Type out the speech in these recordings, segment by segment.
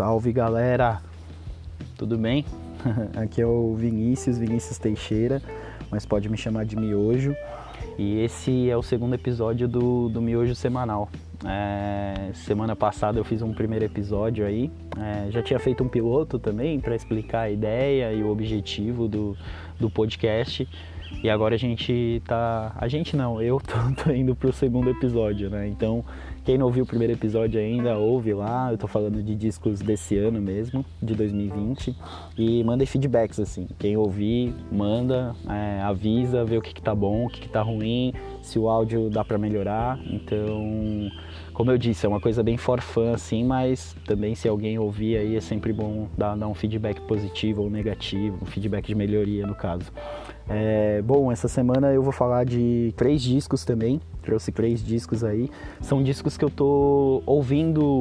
Salve galera, tudo bem? Aqui é o Vinícius, Vinícius Teixeira, mas pode me chamar de Miojo. E esse é o segundo episódio do, do Miojo Semanal. É, semana passada eu fiz um primeiro episódio aí, é, já tinha feito um piloto também para explicar a ideia e o objetivo do, do podcast. E agora a gente tá. A gente não, eu tô, tô indo pro segundo episódio, né? Então quem não ouviu o primeiro episódio ainda, ouve lá. Eu tô falando de discos desse ano mesmo, de 2020. E manda feedbacks, assim. Quem ouvir, manda, é, avisa, vê o que, que tá bom, o que, que tá ruim, se o áudio dá para melhorar. Então, como eu disse, é uma coisa bem forfã, assim, mas também se alguém ouvir aí é sempre bom dar, dar um feedback positivo ou negativo, um feedback de melhoria no caso. É, bom, essa semana eu vou falar de três discos também. Trouxe três discos aí. São discos que eu tô ouvindo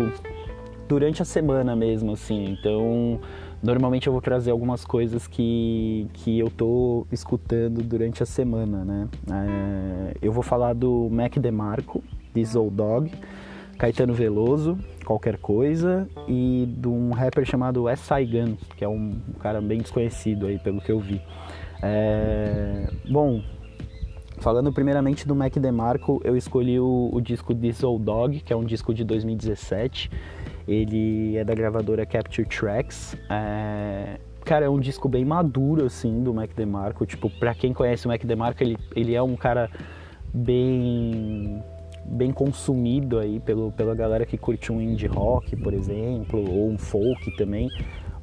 durante a semana mesmo, assim. Então, normalmente eu vou trazer algumas coisas que, que eu tô escutando durante a semana, né? É, eu vou falar do Mac DeMarco, Diesel Dog, Caetano Veloso, Qualquer Coisa, e de um rapper chamado S.I. Gun, que é um cara bem desconhecido aí, pelo que eu vi. É, bom, falando primeiramente do Mac DeMarco, eu escolhi o, o disco Diesel Dog, que é um disco de 2017. Ele é da gravadora Capture Tracks. É, cara, é um disco bem maduro, assim, do Mac DeMarco. Tipo, pra quem conhece o Mac DeMarco, ele, ele é um cara bem bem consumido aí pelo, pela galera que curte um indie rock, por exemplo, ou um folk também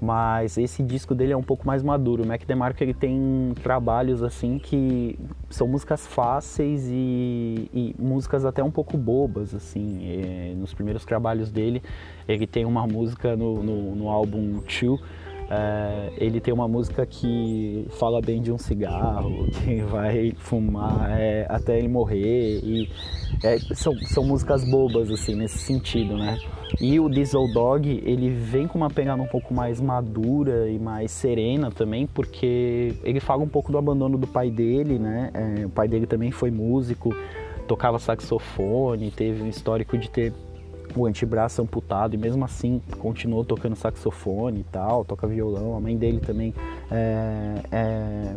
mas esse disco dele é um pouco mais maduro. O Mac DeMarco ele tem trabalhos assim que são músicas fáceis e, e músicas até um pouco bobas assim. E, nos primeiros trabalhos dele, ele tem uma música no, no, no álbum Two é, ele tem uma música que fala bem de um cigarro, que vai fumar é, até ele morrer. E é, são, são músicas bobas, assim, nesse sentido, né? E o Diesel Dog, ele vem com uma pegada um pouco mais madura e mais serena também, porque ele fala um pouco do abandono do pai dele, né? É, o pai dele também foi músico, tocava saxofone, teve um histórico de ter o antebraço amputado e mesmo assim continuou tocando saxofone e tal, toca violão. A mãe dele também é, é,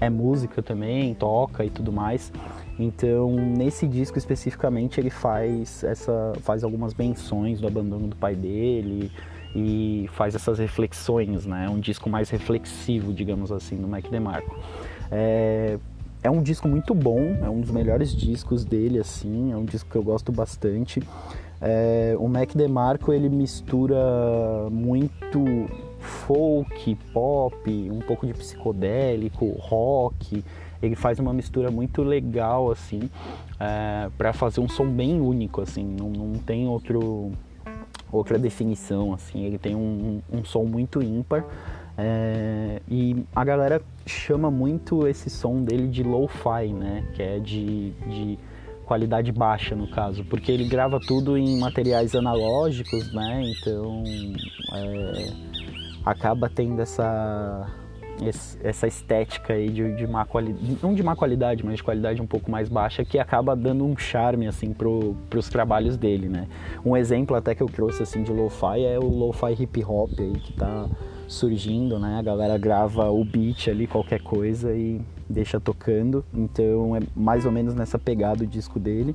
é música também, toca e tudo mais. Então, nesse disco especificamente, ele faz essa faz algumas menções do abandono do pai dele e faz essas reflexões, né? É um disco mais reflexivo, digamos assim, do Mike DeMarco. É, é um disco muito bom, é um dos melhores discos dele, assim, é um disco que eu gosto bastante. É, o Mac DeMarco ele mistura muito folk, pop, um pouco de psicodélico, rock. Ele faz uma mistura muito legal assim é, para fazer um som bem único assim. Não, não, tem outro outra definição assim. Ele tem um, um som muito ímpar. É, e a galera chama muito esse som dele de lo-fi, né? Que é de, de qualidade baixa no caso, porque ele grava tudo em materiais analógicos, né? Então é, acaba tendo essa essa estética aí de, de má qualidade, não de má qualidade, mas de qualidade um pouco mais baixa, que acaba dando um charme assim pro, pros trabalhos dele, né? Um exemplo até que eu trouxe assim de lo-fi é o lo-fi hip hop aí que tá surgindo, né? A galera grava o beat ali, qualquer coisa e deixa tocando. Então é mais ou menos nessa pegada o disco dele.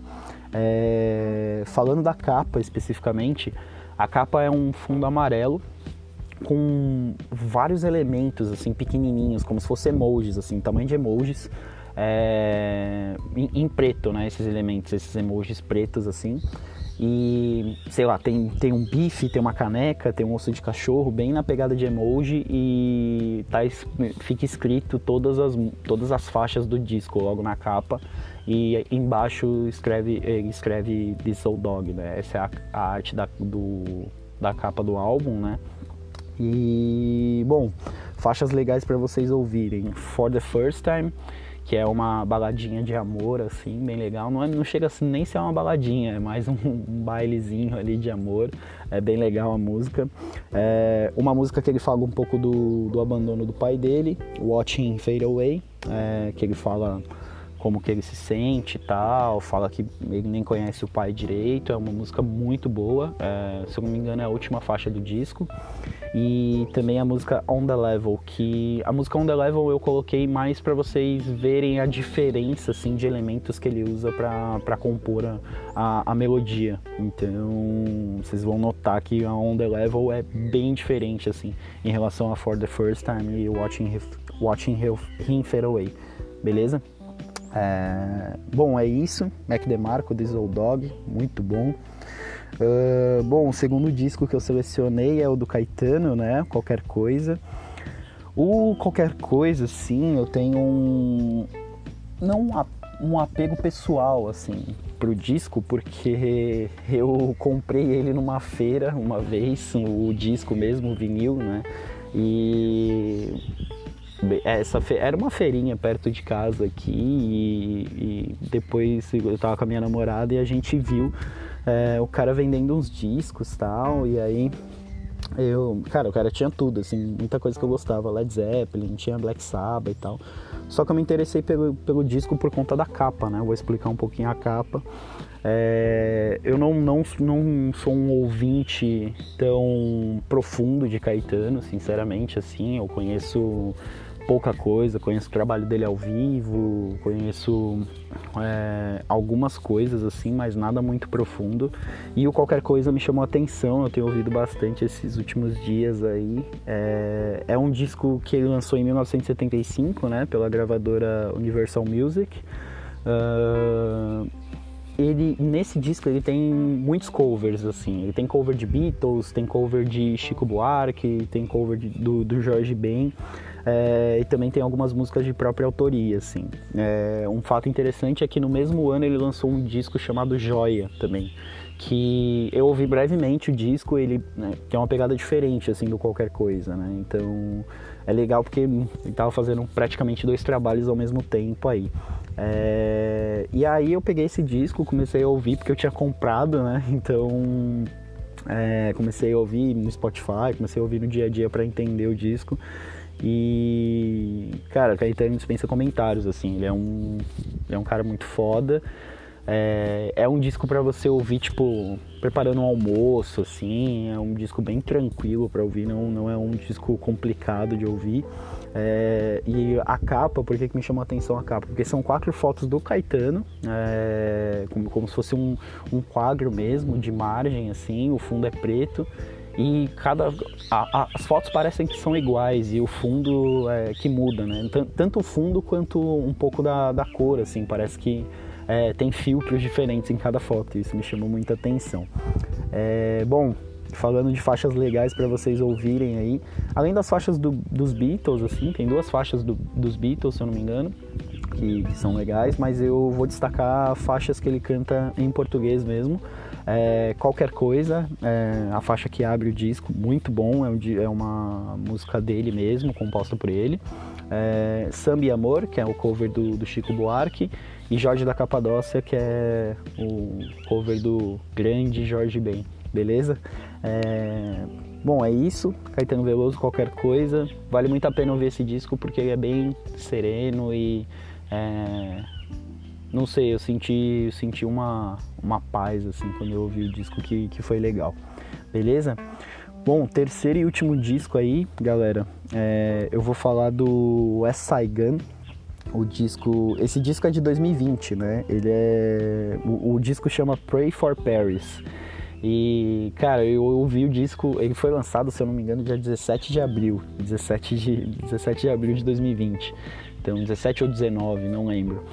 É... Falando da capa especificamente, a capa é um fundo amarelo com vários elementos assim pequenininhos, como se fossem emojis, assim, tamanho de emojis. É... Em, em preto, né? Esses elementos, esses emojis pretos assim. E, sei lá, tem, tem um bife, tem uma caneca, tem um osso de cachorro, bem na pegada de emoji e tá, fica escrito todas as, todas as faixas do disco logo na capa. E embaixo escreve, escreve This Old Dog, né? Essa é a, a arte da, do, da capa do álbum, né? E, bom, faixas legais para vocês ouvirem. For the First Time que é uma baladinha de amor, assim, bem legal. Não, é, não chega assim, nem ser uma baladinha, é mais um, um, bailezinho ali de amor. É bem legal a música. É uma música que ele fala um pouco do, do abandono do pai dele, Watching Fade Away, é, que ele fala como que ele se sente e tal, fala que ele nem conhece o pai direito, é uma música muito boa, é, se eu não me engano é a última faixa do disco. E também a música On The Level, que a música On The Level eu coloquei mais para vocês verem a diferença assim, de elementos que ele usa para compor a, a, a, melodia. Então vocês vão notar que a On The Level é bem diferente assim em relação a For The First Time e Watching, Watching Him Fade Away, beleza? É, bom, é isso. Mac DeMarco, Old Dog, muito bom. Uh, bom, o segundo disco que eu selecionei é o do Caetano, né? Qualquer coisa. O qualquer coisa, sim, eu tenho um não um apego pessoal assim pro disco porque eu comprei ele numa feira uma vez, o disco mesmo, o vinil, né? E essa era uma feirinha perto de casa aqui e, e, depois eu tava com a minha namorada e a gente viu é, o cara vendendo uns discos tal e aí eu cara o cara tinha tudo assim muita coisa que eu gostava Led Zeppelin tinha Black Sabbath e tal. Só que eu me interessei pelo, pelo disco por conta da capa né? Eu vou explicar um pouquinho a capa. É, eu não, não, não sou um ouvinte tão profundo de Caetano, sinceramente, assim, eu conheço pouca coisa, conheço o trabalho dele ao vivo, conheço é, algumas coisas assim, mas nada muito profundo. E o qualquer coisa me chamou a atenção, eu tenho ouvido bastante esses últimos dias aí. É, é um disco que ele lançou em 1975, né, pela gravadora Universal Music. Uh, ele nesse disco ele tem muitos covers assim ele tem cover de Beatles tem cover de Chico Buarque tem cover de, do, do Jorge Ben é, e também tem algumas músicas de própria autoria, assim. É, um fato interessante é que no mesmo ano ele lançou um disco chamado Joia também, que eu ouvi brevemente o disco, ele né, é uma pegada diferente assim do qualquer coisa, né? Então é legal porque ele estava fazendo praticamente dois trabalhos ao mesmo tempo aí. É, e aí eu peguei esse disco, comecei a ouvir porque eu tinha comprado, né? Então é, comecei a ouvir no Spotify, comecei a ouvir no dia a dia para entender o disco. E, cara, Caetano dispensa comentários, assim, ele é um, ele é um cara muito foda. É, é um disco para você ouvir, tipo, preparando um almoço, assim, é um disco bem tranquilo para ouvir, não, não é um disco complicado de ouvir. É, e a capa, por que, que me chamou a atenção a capa? Porque são quatro fotos do Caetano, é, como, como se fosse um, um quadro mesmo, de margem, assim, o fundo é preto e cada a, a, as fotos parecem que são iguais e o fundo é que muda, né? Tanto o fundo quanto um pouco da, da cor, assim, parece que é, tem filtros diferentes em cada foto. Isso me chamou muita atenção. É, bom, falando de faixas legais para vocês ouvirem aí, além das faixas do, dos Beatles, assim, tem duas faixas do, dos Beatles, se eu não me engano, que, que são legais, mas eu vou destacar faixas que ele canta em português mesmo. É, qualquer coisa, é, a faixa que abre o disco, muito bom, é, um, é uma música dele mesmo, composta por ele. É, Samba e Amor, que é o cover do, do, Chico Buarque, e Jorge da Capadócia, que é o cover do grande Jorge Ben, beleza? É, bom, é isso, Caetano Veloso, qualquer coisa, vale muito a pena ouvir esse disco porque ele é bem sereno e é, não sei, eu senti, eu senti uma, uma paz assim quando eu ouvi o disco que, que foi legal. Beleza? Bom, terceiro e último disco aí, galera. É, eu vou falar do West Gun. O disco, esse disco é de 2020, né? Ele é, o, o disco chama Pray for Paris. E, cara, eu ouvi o disco, ele foi lançado, se eu não me engano, dia 17 de abril, 17 de, 17 de abril de 2020. Então, 17 ou 19, não lembro.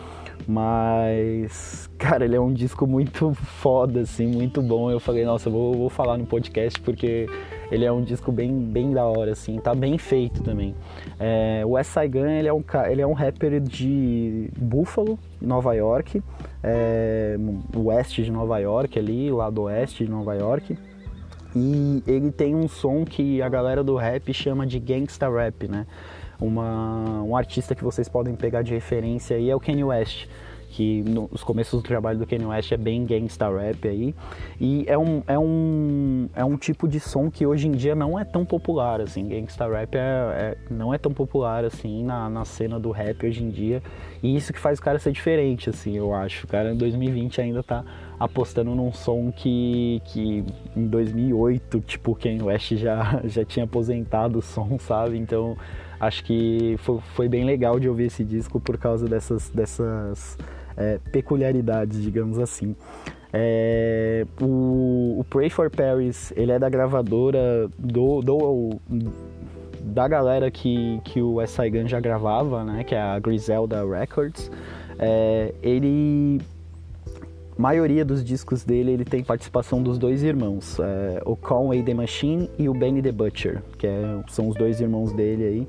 Mas, cara, ele é um disco muito foda, assim, muito bom. Eu falei, nossa, eu vou, vou falar no podcast porque ele é um disco bem, bem da hora, assim, tá bem feito também. É, o West Gun, ele é um, ele é um rapper de Buffalo, Nova York, é, oeste de Nova York ali, lado oeste de Nova York. E ele tem um som que a galera do rap chama de gangsta rap, né? Uma, um artista que vocês podem pegar de referência aí é o Kanye West, que nos começos do trabalho do Kanye West é bem gangsta rap aí. E é um, é um, é um tipo de som que hoje em dia não é tão popular, assim. Gangsta rap é, é, não é tão popular, assim, na, na cena do rap hoje em dia. E isso que faz o cara ser diferente, assim, eu acho. O cara em 2020 ainda tá apostando num som que, que em 2008, tipo, Kanye West já, já tinha aposentado o som, sabe? Então acho que foi, foi bem legal de ouvir esse disco por causa dessas, dessas é, peculiaridades, digamos assim. É, o, o, Pray for Paris, ele é da gravadora do, do da galera que, que o S.I. Gun já gravava, né, que é a Griselda Records. É, ele maioria dos discos dele ele tem participação dos dois irmãos, é, o Conway the Machine e o Benny the Butcher, que é, são os dois irmãos dele aí.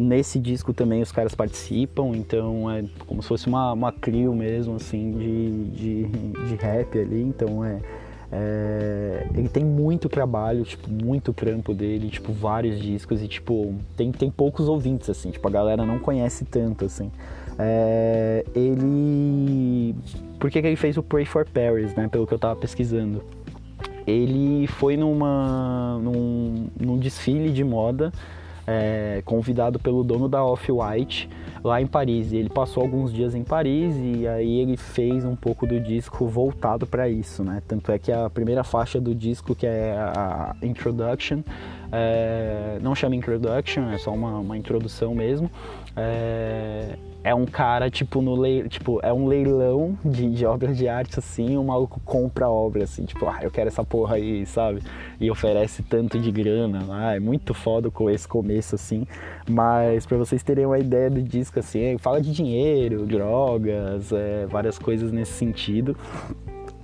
Nesse disco também os caras participam, então é como se fosse uma, uma trio mesmo, assim, de, de, de rap ali, então é, é, ele tem muito trabalho, tipo, muito trampo dele, tipo, vários discos e, tipo, tem, tem poucos ouvintes, assim, tipo, a galera não conhece tanto, assim. É, ele... Por que, que ele fez o Pray for Paris, né, pelo que eu tava pesquisando? Ele foi numa, num, num desfile de moda é, convidado pelo dono da Off-White lá em Paris. E ele passou alguns dias em Paris e aí ele fez um pouco do disco voltado para isso, né? Tanto é que a primeira faixa do disco, que é a Introduction, é, não chama Introduction, é só uma, uma introdução mesmo. É, é um cara, tipo, no leilão, tipo, é um leilão de, de obras de arte, assim, o maluco compra obra, assim, tipo, ah, eu quero essa porra aí, sabe? E oferece tanto de grana lá, é muito foda com esse começo, assim. Mas para vocês terem uma ideia do disco, assim, fala de dinheiro, drogas, é, várias coisas nesse sentido.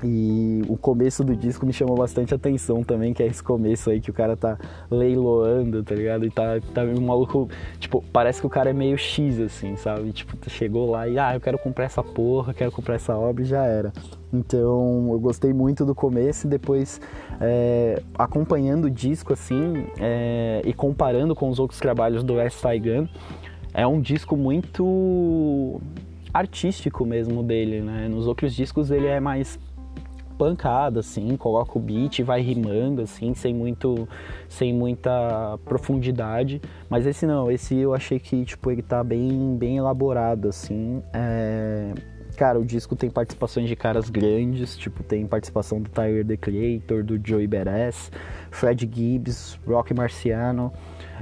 E o começo do disco me chamou bastante atenção também, que é esse começo aí que o cara tá leiloando, tá ligado? E tá, tá um maluco, tipo, parece que o cara é meio X, assim, sabe? Tipo, chegou lá e, ah, eu quero comprar essa porra, quero comprar essa obra e já era. Então eu gostei muito do começo e depois é, acompanhando o disco, assim, é, e comparando com os outros trabalhos do West Gun, é um disco muito artístico mesmo dele, né? Nos outros discos ele é mais pancada, assim, coloca o beat e vai rimando, assim, sem muito, sem muita profundidade. Mas esse não, esse eu achei que, tipo, ele tá bem, bem elaborado, assim. É... Cara, o disco tem participações de caras grandes, tipo, tem participação do Tyler, The Creator, do Joey Beres, Fred Gibbs, Rock Marciano,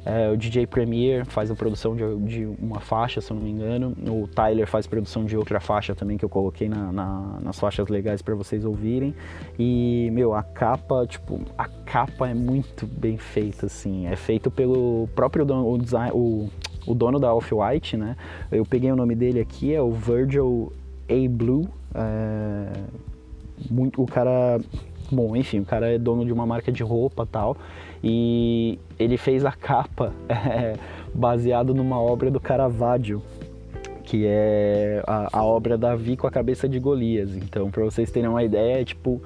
é, o DJ Premier faz a produção de, de, uma faixa, se eu não me engano. O Tyler faz produção de outra faixa também que eu coloquei na, na, nas faixas legais para vocês ouvirem. E, meu, a capa, tipo, a capa é muito bem feita, assim. É feito pelo próprio dono, o, design, o, o dono da Off-White, né? Eu peguei o nome dele aqui, é o Virgil A. Blue. É, muito, o cara Bom, enfim, o cara é dono de uma marca de roupa tal. E ele fez a capa é, baseado numa obra do Caravaggio, que é a, a obra Davi com a cabeça de Golias. Então, para vocês terem uma ideia, é tipo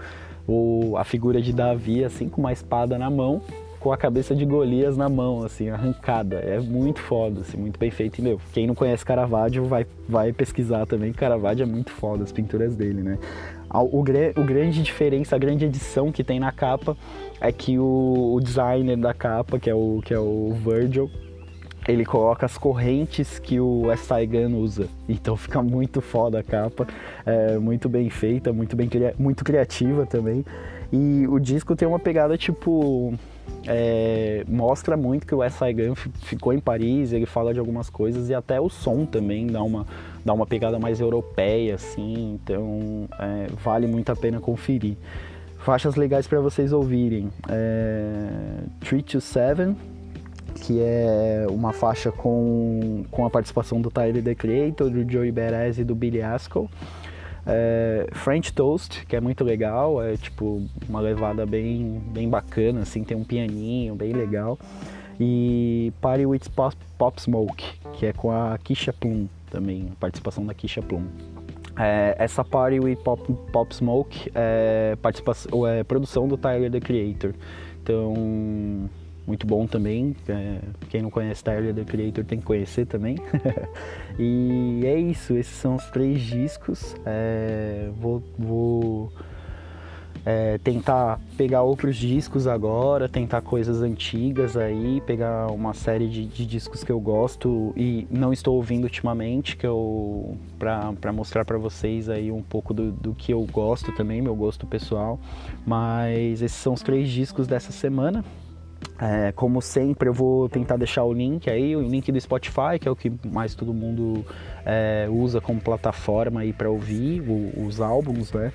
o, a figura de Davi, assim, com uma espada na mão, com a cabeça de Golias na mão, assim, arrancada. É muito foda, assim, muito bem feito. E, meu, quem não conhece Caravaggio vai, vai pesquisar também. Caravaggio é muito foda, as pinturas dele, né? O, o grande diferença, a grande edição que tem na capa é que o, o designer da capa, que é o, que é o Virgil, ele coloca as correntes que o. Gun usa. Então fica muito foda a capa, é muito bem feita, muito bem muito criativa também. E o disco tem uma pegada tipo é, mostra muito que o S.I. Gun ficou em Paris, ele fala de algumas coisas e até o som também dá uma, dá uma pegada mais europeia, assim, então é, vale muito a pena conferir. Faixas legais para vocês ouvirem: é, 3 to 7, que é uma faixa com, com a participação do Tyler The Creator, do Joey Beres e do Billy Askel. É, French Toast, que é muito legal, é tipo uma levada bem, bem bacana, assim, tem um pianinho bem legal. E Party with Pop, Pop Smoke, que é com a Kisha Plum também, participação da Kisha Plum. É, essa Party with Pop, Pop Smoke é, participação, é produção do Tyler, The Creator. Então, muito bom também. É, quem não conhece Tyler The Creator tem que conhecer também. e é isso, esses são os três discos. É, vou, vou é, tentar pegar outros discos agora, tentar coisas antigas aí, pegar uma série de, de discos que eu gosto e não estou ouvindo ultimamente, que eu para mostrar para vocês aí um pouco do, do que eu gosto também, meu gosto pessoal. Mas esses são os três discos dessa semana. É, como sempre, eu vou tentar deixar o link aí, o link do Spotify, que é o que mais todo mundo é, usa como plataforma aí para ouvir o, os álbuns, né?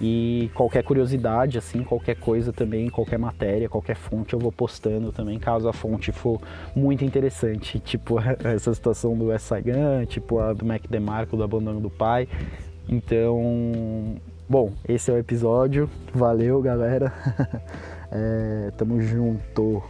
E qualquer curiosidade, assim, qualquer coisa também, qualquer matéria, qualquer fonte eu vou postando também, caso a fonte for muito interessante. Tipo essa situação do Saigon, tipo a do Mac DeMarco, do abandono do pai. Então, bom, esse é o episódio. Valeu, galera. é, tamo junto.